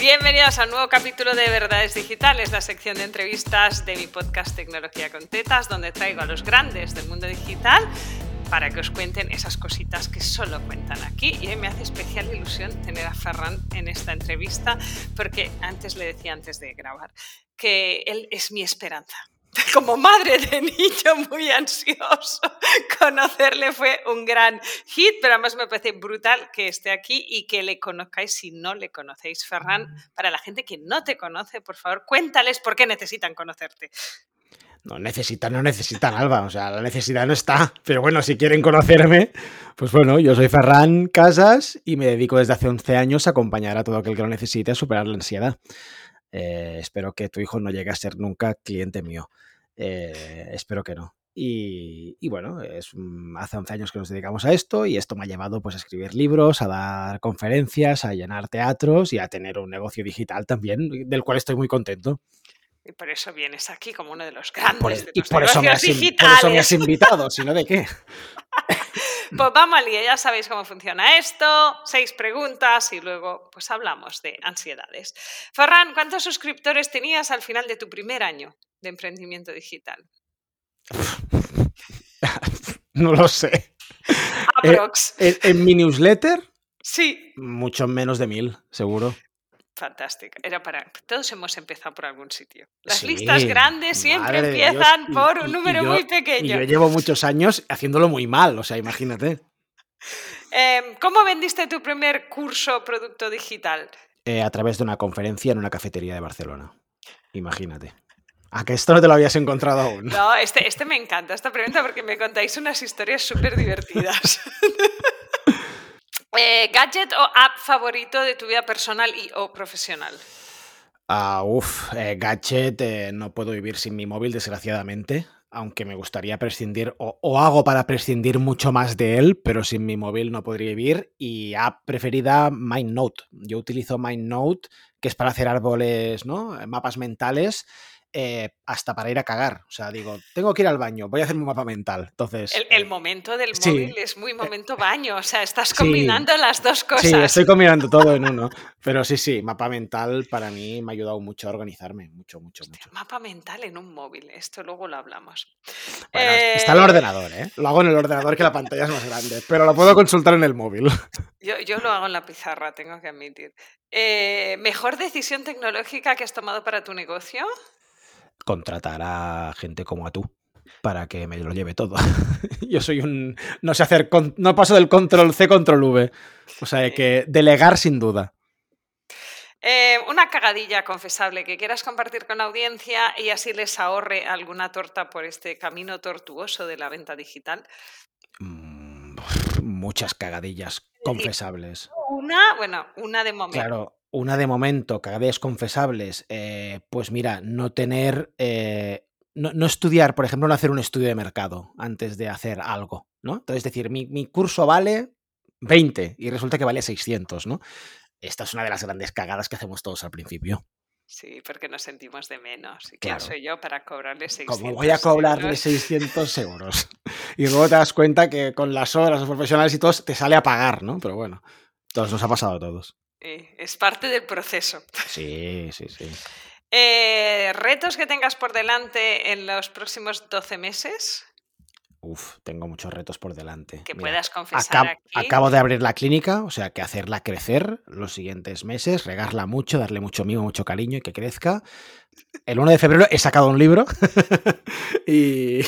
Bienvenidos a un nuevo capítulo de Verdades Digitales, la sección de entrevistas de mi podcast Tecnología con Tetas, donde traigo a los grandes del mundo digital para que os cuenten esas cositas que solo cuentan aquí. Y hoy me hace especial ilusión tener a Ferran en esta entrevista, porque antes le decía antes de grabar que él es mi esperanza como madre de niño muy ansioso, conocerle fue un gran hit, pero además me parece brutal que esté aquí y que le conozcáis si no le conocéis. Ferran, para la gente que no te conoce, por favor, cuéntales por qué necesitan conocerte. No necesitan, no necesitan, Alba. O sea, la necesidad no está. Pero bueno, si quieren conocerme, pues bueno, yo soy Ferran Casas y me dedico desde hace 11 años a acompañar a todo aquel que lo necesite a superar la ansiedad. Eh, espero que tu hijo no llegue a ser nunca cliente mío. Eh, espero que no. Y, bueno, es, hace 11 años que nos dedicamos a esto y esto me ha llevado pues, a escribir libros, a dar conferencias, a llenar teatros y a tener un negocio digital también, del cual estoy muy contento. Y por eso vienes aquí como uno de los grandes por, de y por eso, me has, por eso me has invitado, si no de qué. Pues vamos al día, ya sabéis cómo funciona esto, seis preguntas y luego pues hablamos de ansiedades. Ferran, ¿cuántos suscriptores tenías al final de tu primer año de emprendimiento digital? no lo sé. Aprox. ¿En, en mi newsletter? Sí. Mucho menos de mil, seguro. Fantástica. Era para. Todos hemos empezado por algún sitio. Las listas grandes siempre empiezan por un número muy pequeño. Y yo llevo muchos años haciéndolo muy mal, o sea, imagínate. eh, ¿Cómo vendiste tu primer curso producto digital? Eh, a través de una conferencia en una cafetería de Barcelona. Imagínate. ¿A que esto no te lo habías encontrado aún? No, este, este me encanta, esta pregunta, porque me contáis unas historias súper divertidas. Eh, ¿Gadget o app favorito de tu vida personal y o profesional? Uh, uf, eh, gadget, eh, no puedo vivir sin mi móvil, desgraciadamente. Aunque me gustaría prescindir, o, o, hago para prescindir mucho más de él, pero sin mi móvil no podría vivir. Y app preferida, MindNote. Yo utilizo MindNote, que es para hacer árboles, ¿no? Mapas mentales. Eh, hasta para ir a cagar. O sea, digo, tengo que ir al baño, voy a hacer un mapa mental. Entonces. El, el momento del sí. móvil es muy momento baño. O sea, estás combinando sí. las dos cosas. Sí, estoy combinando todo en uno. Pero sí, sí, mapa mental para mí me ha ayudado mucho a organizarme. Mucho, mucho, Hostia, mucho. Mapa mental en un móvil. Esto luego lo hablamos. Bueno, eh... Está en el ordenador, ¿eh? Lo hago en el ordenador que la pantalla es más grande. Pero lo puedo consultar en el móvil. Yo, yo lo hago en la pizarra, tengo que admitir. Eh, ¿Mejor decisión tecnológica que has tomado para tu negocio? Contratar a gente como a tú para que me lo lleve todo. Yo soy un... No sé hacer... Con, no paso del control C, control V. O sea, hay que delegar sin duda. Eh, una cagadilla confesable que quieras compartir con la audiencia y así les ahorre alguna torta por este camino tortuoso de la venta digital. Mm, muchas cagadillas confesables. Una, bueno, una de momento. Claro, una de momento, cagadillas confesables, eh, pues mira, no tener, eh, no, no, estudiar, por ejemplo, no hacer un estudio de mercado antes de hacer algo, ¿no? Entonces, es decir, mi, mi, curso vale 20 y resulta que vale 600, ¿no? Esta es una de las grandes cagadas que hacemos todos al principio. Sí, porque nos sentimos de menos. ¿Y claro. quién soy yo para cobrarle 600 ¿Cómo voy a cobrarle euros? 600 euros? y luego te das cuenta que con las horas, los profesionales y todos, te sale a pagar, ¿no? Pero bueno, todos nos ha pasado a todos. Eh, es parte del proceso. Sí, sí, sí. Eh, ¿Retos que tengas por delante en los próximos 12 meses? Uf, tengo muchos retos por delante. Que Mira, puedas confesar acab aquí. Acabo de abrir la clínica, o sea que hacerla crecer los siguientes meses, regarla mucho, darle mucho mimo, mucho cariño y que crezca. El 1 de febrero he sacado un libro y,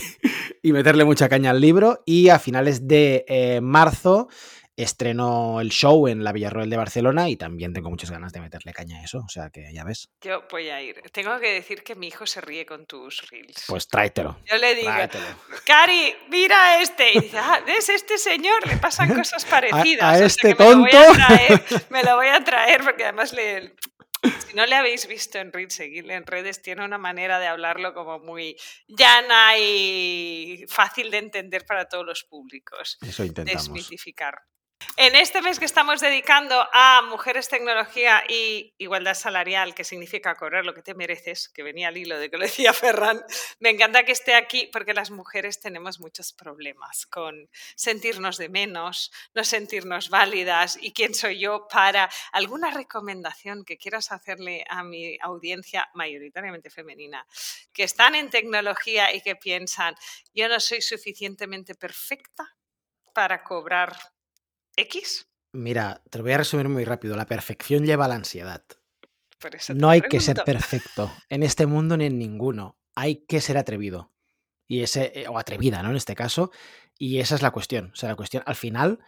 y, meterle mucha caña al libro. Y a finales de eh, marzo estreno el show en la Villarroel de Barcelona y también tengo muchas ganas de meterle caña a eso, o sea que ya ves. Yo voy a ir. Tengo que decir que mi hijo se ríe con tus reels. Pues tráetelo. Yo le digo, tráetelo. Cari, mira a este. Y dice, ah, ¿ves? Este señor le pasan cosas parecidas. A, a o sea, este que tonto. Me lo, traer, me lo voy a traer porque además le, si no le habéis visto en Reels, seguirle en redes, tiene una manera de hablarlo como muy llana y fácil de entender para todos los públicos. Eso intentamos. Desmitificar. En este mes que estamos dedicando a mujeres, tecnología y igualdad salarial, que significa cobrar lo que te mereces, que venía al hilo de que lo decía Ferran, me encanta que esté aquí porque las mujeres tenemos muchos problemas con sentirnos de menos, no sentirnos válidas y quién soy yo para alguna recomendación que quieras hacerle a mi audiencia mayoritariamente femenina, que están en tecnología y que piensan, yo no soy suficientemente perfecta para cobrar X. Mira, te lo voy a resumir muy rápido. La perfección lleva a la ansiedad. No hay que ser perfecto en este mundo ni en ninguno. Hay que ser atrevido. Y ese, eh, o atrevida, ¿no? En este caso. Y esa es la cuestión. O sea, la cuestión, al final,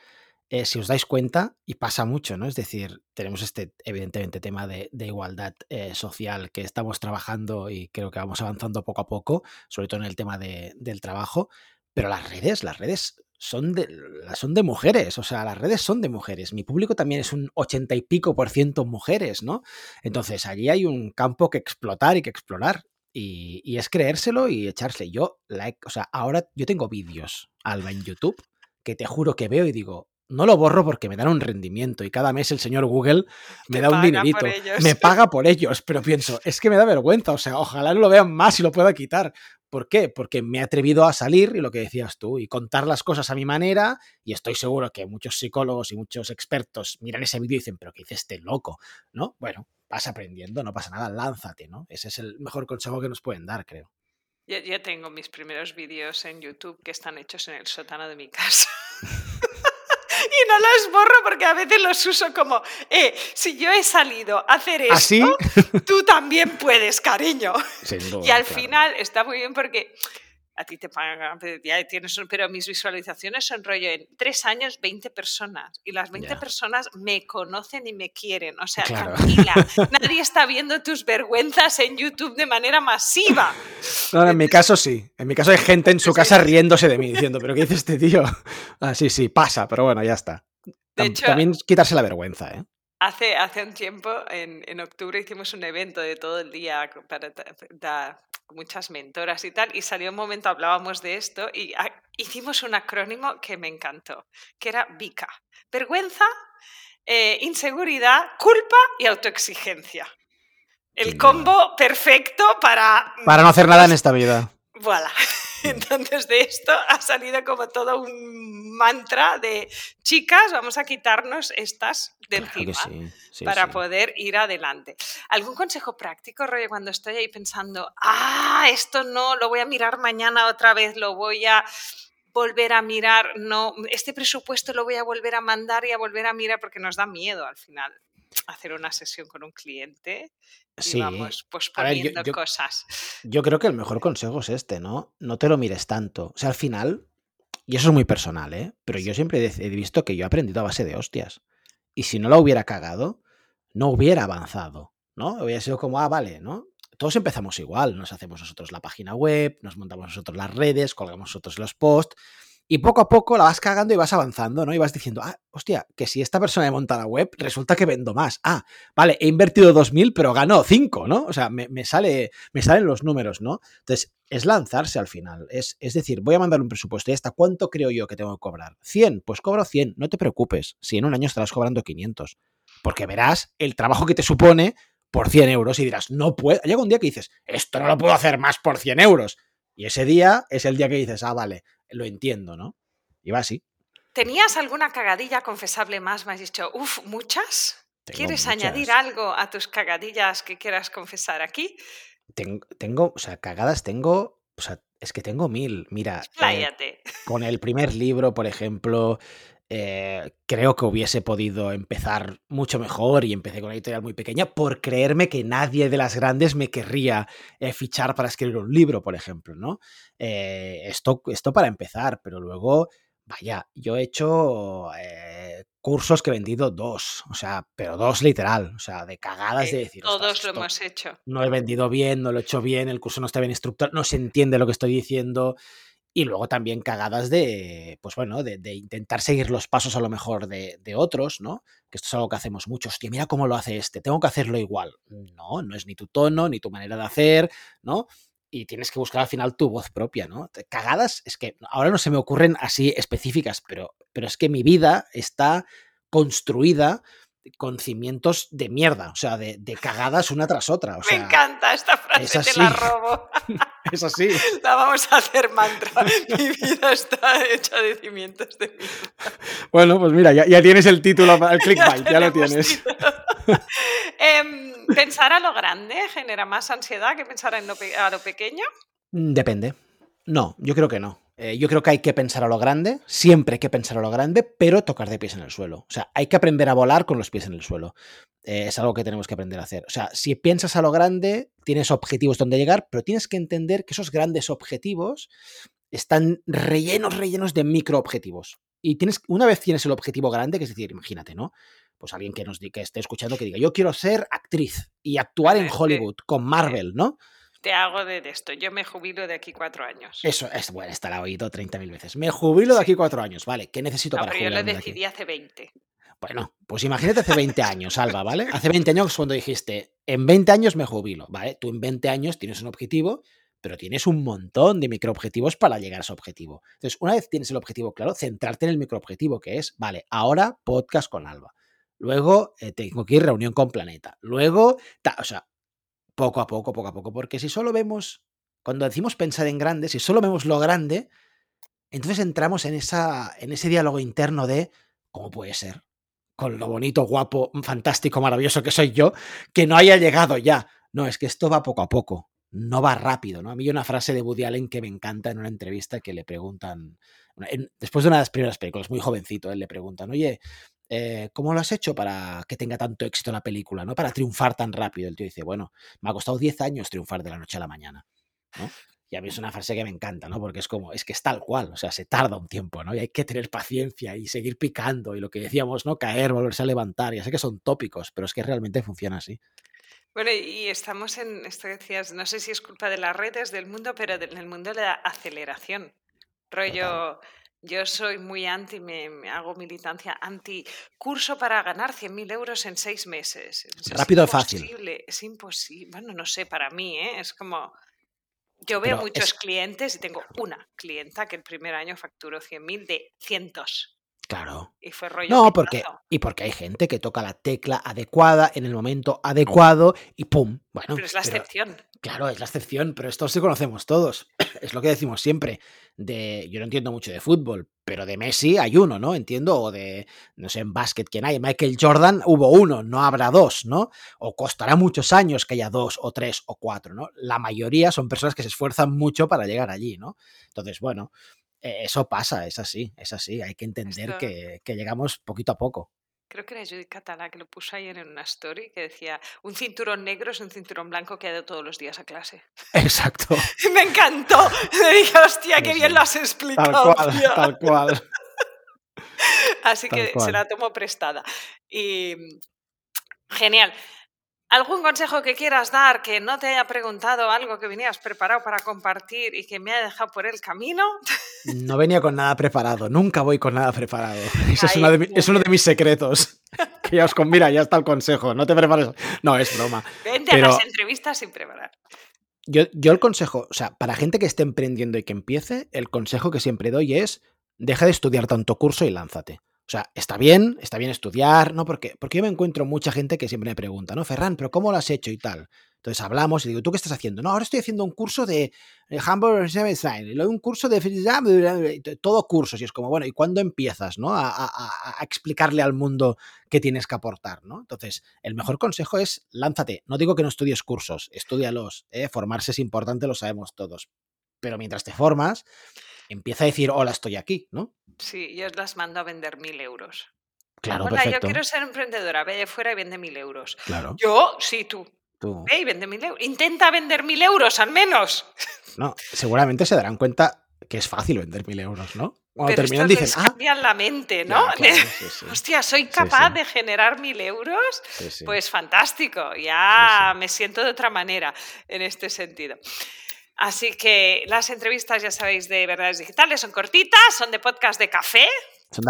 eh, si os dais cuenta, y pasa mucho, ¿no? Es decir, tenemos este, evidentemente, tema de, igualdad eh, social que estamos trabajando y creo que vamos avanzando poco a poco, sobre todo en el tema del trabajo, pero las redes, las redes son de, son de mujeres, o sea, las redes son de mujeres. Mi público también es un ochenta y pico por ciento mujeres, ¿no? Entonces, allí hay un campo que explotar y que explorar. Y, es creérselo y echarse. Yo, like, o sea, ahora yo tengo vídeos, Alba, en YouTube, que te juro que veo y digo, no lo borro porque me dan un rendimiento y cada mes el señor Google me da un dinerito, me paga por ellos, pero pienso, es que me da vergüenza, o sea, ojalá no lo vean más y lo pueda quitar, ¿Por qué? Porque me he atrevido a salir, y lo que decías tú, y contar las cosas a mi manera, y estoy seguro que muchos psicólogos y muchos expertos miran ese vídeo y dicen, pero ¿qué dice este loco? ¿No? Bueno, vas aprendiendo, no pasa nada, lánzate, ¿no? Ese es el mejor consejo que nos pueden dar, creo. Yo, yo tengo mis primeros vídeos en YouTube que están hechos en el sótano de mi casa. no los borro porque a veces los uso como, eh, si yo he salido a hacer ¿Ah, esto, tú también puedes, cariño. y al final está muy bien porque a ti te pagan, ya tienes, pero mis visualizaciones son rollo en tres años 20 personas y las 20 personas me conocen y me quieren, o sea, tranquila, nadie está viendo tus vergüenzas en YouTube de manera masiva. No, en mi caso sí, en mi caso hay gente en su casa riéndose de mí diciendo, pero ¿qué dice este tío? Ah, sí, sí, pasa, pero bueno, ya está. También quitarse la vergüenza, ¿eh? Hace, hace un tiempo, en, en, octubre, hicimos un evento de todo el día para muchas mentoras y tal, y salió un momento, hablábamos de esto, y hicimos un acrónimo que me encantó, que era VICA. Vergüenza, eh, inseguridad, culpa y autoexigencia. El combo perfecto para... Para no hacer nada en esta vida. Voilà. Entonces de esto ha salido como todo un mantra de chicas, vamos a quitarnos estas de encima para poder ir adelante. ¿Algún consejo práctico, Roy, cuando estoy ahí pensando, ah, esto no, lo voy a mirar mañana otra vez, lo voy a volver a mirar, no, este presupuesto lo voy a volver a mandar y a volver a mirar porque nos da miedo al final hacer una sesión con un cliente y vamos posponiendo cosas. Yo creo que el mejor consejo es este, ¿no? No te lo mires tanto. O sea, al final, y eso es muy personal, ¿eh? Pero yo siempre he visto que yo he aprendido a base de hostias. Y si no la hubiera cagado, no hubiera avanzado, ¿no? Hubiera sido como, ah, vale, ¿no? Todos empezamos igual, nos hacemos nosotros la página web, nos montamos nosotros las redes, colgamos nosotros los posts, y poco a poco la vas cagando y vas avanzando, ¿no? Y vas diciendo, ah, hostia, que si esta persona me monta la web, resulta que vendo más. Ah, vale, he invertido 2.000, pero ganó 5, ¿no? O sea, me, sale, me salen los números, ¿no? Entonces, es lanzarse al final. Es, es decir, voy a mandar un presupuesto y hasta cuánto creo yo que tengo que cobrar. 100, pues cobro 100, no te preocupes. Si en un año estarás cobrando 500. Porque verás el trabajo que te supone por 100 euros y dirás, no puedo. Llega un día que dices, esto no lo puedo hacer más por 100 euros. Y ese día es el día que dices, ah, vale, lo entiendo, ¿no? Y va así. ¿Tenías alguna cagadilla confesable más? Me has dicho, uff, ¿muchas? ¿Quieres añadir algo a tus cagadillas que quieras confesar aquí? Tengo, tengo o sea, cagadas tengo, o sea, es que tengo mil. Mira, eh, con el primer libro, por ejemplo, eh, creo que hubiese podido empezar mucho mejor y empecé con una editorial muy pequeña por creerme que nadie de las grandes me querría eh, fichar para escribir un libro, por ejemplo, ¿no? Eh, esto, esto para empezar, pero luego, vaya, yo he hecho cursos que he vendido dos, o sea, pero dos literal, o sea, de cagadas de decir. Todos lo hemos hecho. No he vendido bien, no lo he hecho bien, el curso no está bien estructurado, no se entiende lo que estoy diciendo. Y luego también cagadas de, pues bueno, de, intentar seguir los pasos a lo mejor de, otros, ¿no? Que esto es algo que hacemos muchos. Hostia, mira cómo lo hace este, tengo que hacerlo igual. No, no es ni tu tono, ni tu manera de hacer, ¿no? y tienes que buscar al final tu voz propia, ¿no? Cagadas, es que ahora no se me ocurren así específicas, pero, pero es que mi vida está construida con cimientos de mierda, o sea, de, cagadas una tras otra. Me encanta esta frase, te la robo. Es así. La vamos a hacer mantra. Mi vida está hecha de cimientos de mierda. Bueno, pues mira, ya, tienes el título para el clickbait, ya, lo tienes. Em, ¿Pensar a lo grande genera más ansiedad que pensar en a lo pequeño? Mm, depende. No, yo creo que no. Eh, yo creo que hay que pensar a lo grande, siempre hay que pensar a lo grande, pero tocar de pies en el suelo. O sea, hay que aprender a volar con los pies en el suelo. Eh, es algo que tenemos que aprender a hacer. O sea, si piensas a lo grande, tienes objetivos donde llegar, pero tienes que entender que esos grandes objetivos están rellenos, rellenos de microobjetivos. Y tienes, una vez tienes el objetivo grande, que es decir, imagínate, ¿no? Pues alguien que nos que esté escuchando que diga, yo quiero ser actriz y actuar en Hollywood con Marvel, ¿no? te hago de esto. Yo me jubilo de aquí cuatro años. Eso es, bueno, estará oído 30.000 veces. Me jubilo de aquí cuatro años, ¿vale? ¿Qué necesito para pero Yo lo decidí hace 20. Bueno, pues imagínate hace 20 años, Alba, ¿vale? Hace 20 años cuando dijiste, en 20 años me jubilo, ¿vale? Tú en 20 años tienes un objetivo, pero tienes un montón de microobjetivos para llegar a ese objetivo. Entonces, una vez tienes el objetivo claro, centrarte en el microobjetivo, que es, vale, ahora podcast con Alba. Luego eh, tengo que ir reunión con Planeta. Luego, o sea, poco a poco, poco a poco, porque si solo vemos, cuando decimos pensar en grande, si solo vemos lo grande, entonces entramos en, esa, en ese diálogo interno de cómo puede ser, con lo bonito, guapo, fantástico, maravilloso que soy yo, que no haya llegado ya. No, es que esto va poco a poco, no va rápido, ¿no? A mí hay una frase de Woody Allen que me encanta en una entrevista que le preguntan, después de una de las primeras películas, muy jovencito, él le preguntan, oye, eh, ¿cómo lo has hecho para que tenga tanto éxito la película, ¿no? Para triunfar tan rápido. El tío dice, bueno, me ha costado 10 años triunfar de la noche a la mañana, ¿no? Y a mí es una frase que me encanta, ¿no? Porque es como, es que es tal cual, o sea, se tarda un tiempo, ¿no? Y hay que tener paciencia y seguir picando y lo que decíamos, ¿no? Caer, volverse a levantar. Ya sé que son tópicos, pero es que realmente funciona así. Bueno, y estamos en, esto decías, no sé si es culpa de las redes del mundo, pero en el mundo de la aceleración. Rollo, yo soy muy anti, me, hago militancia anti curso para ganar 100.000 euros en seis meses. Rápido y fácil. Es imposible. Bueno, no sé, para mí, ¿eh? es como... Yo veo muchos clientes y tengo una clienta que el primer año facturó 100.000 de cientos. Claro. Y fue rollo. No, porque, y porque hay gente que toca la tecla adecuada en el momento adecuado y ¡pum! Bueno. Pero es la excepción. Claro, es la excepción, pero esto sí conocemos todos. Es lo que decimos siempre. De, yo no entiendo mucho de fútbol, pero de Messi hay uno, ¿no? Entiendo, o de, no sé, en básquet quién hay. Michael Jordan hubo uno, no habrá dos, ¿no? O costará muchos años que haya dos o tres o cuatro, ¿no? La mayoría son personas que se esfuerzan mucho para llegar allí, ¿no? Entonces, bueno, eso pasa, es así, es así. Hay que entender que, llegamos poquito a poco. Creo que era Judith Catalá que lo puso ayer en una story que decía: un cinturón negro es un cinturón blanco que ha ido todos los días a clase. Exacto. Me encantó. Me dije, hostia, qué bien lo has explicado. Tal cual, tal cual. Así que se la tomo prestada. Y genial. ¿Algún consejo que quieras dar que no te haya preguntado, algo que venías preparado para compartir y que me haya dejado por el camino? No venía con nada preparado, nunca voy con nada preparado. Eso es, uno de mis secretos. Que ya os con, mira, ya está el consejo, no te prepares. No, es broma. Vente a las entrevistas sin preparar. Yo, yo el consejo, o sea, para gente que esté emprendiendo y que empiece, el consejo que siempre doy es deja de estudiar tanto curso y lánzate. O sea, está bien, está bien estudiar, ¿no? Porque, porque yo me encuentro mucha gente que siempre me pregunta, ¿no? Ferran, ¿pero cómo lo has hecho y tal? Entonces hablamos y digo, ¿tú qué estás haciendo? No, ahora estoy haciendo un curso de Hamburger Design, y luego un curso de todo cursos. Y es como, bueno, ¿y cuándo empiezas, no? A, a, explicarle al mundo qué tienes que aportar, ¿no? Entonces, el mejor consejo es lánzate. No digo que no estudies cursos, estudialos. ¿eh? Formarse es importante, lo sabemos todos. Pero mientras te formas, empieza a decir, hola, estoy aquí, ¿no? Sí, yo las mando a vender mil euros. Claro, Hola, perfecto. yo quiero ser emprendedora, ve fuera y vende mil euros. Claro. Yo, sí, tú. Tú. Ve y vende mil euros. Intenta vender mil euros al menos. No, seguramente se darán cuenta que es fácil vender mil euros, ¿no? Cuando terminan dicen, ah, cambian la mente, ¿no? Hostia, soy capaz de generar mil euros. Pues fantástico, ya me siento de otra manera en este sentido. Así que las entrevistas, ya sabéis, de Verdades Digitales son cortitas, son de podcast de café,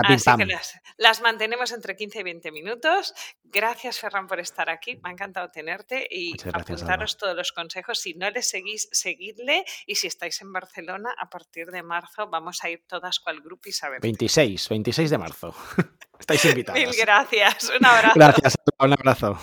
Así que las, las, mantenemos entre 15 y 20 minutos. Gracias, Ferran, por estar aquí. Me ha encantado tenerte y apuntaros todos los consejos. Si no le seguís, seguidle. Y si estáis en Barcelona, a partir de marzo vamos a ir todas cual grupo y saber. 26, 26 de marzo. estáis invitados. Mil gracias. Un abrazo. Gracias, un abrazo.